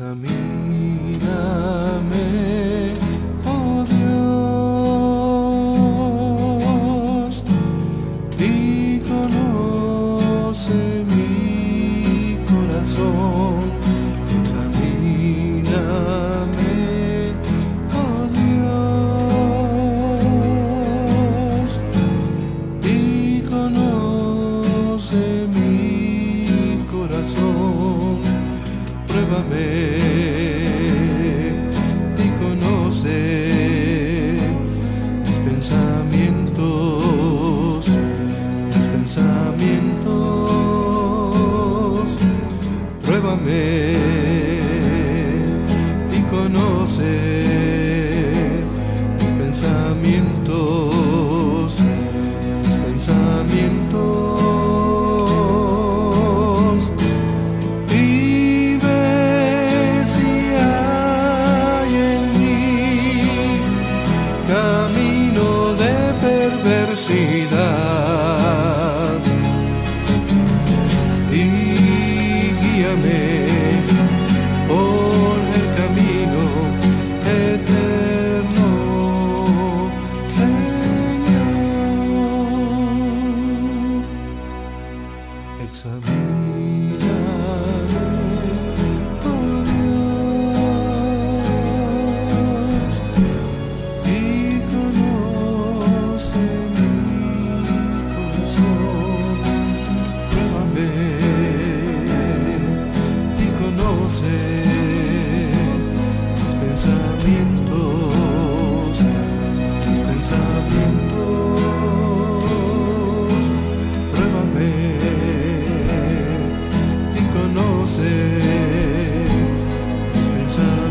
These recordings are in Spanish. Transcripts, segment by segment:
Examíname, oh Dios, y conoce mi corazón. Examíname, oh Dios, y conoce mi corazón. Pruébame y conoces mis pensamientos, mis pensamientos. Pruébame y conoces mis pensamientos, perversidad y guíame por el camino eterno, Señor. Conoces mis pensamientos, mis pensamientos. Pruébame y conoces mis pensamientos,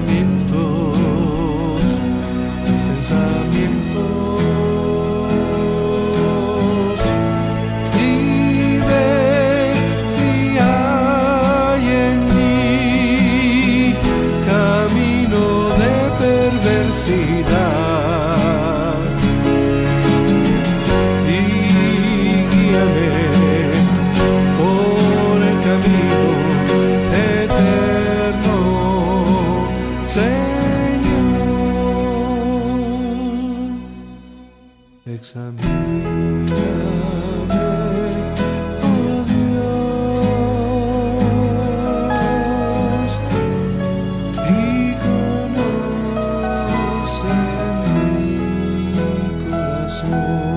Señor, examíname, oh mi corazón.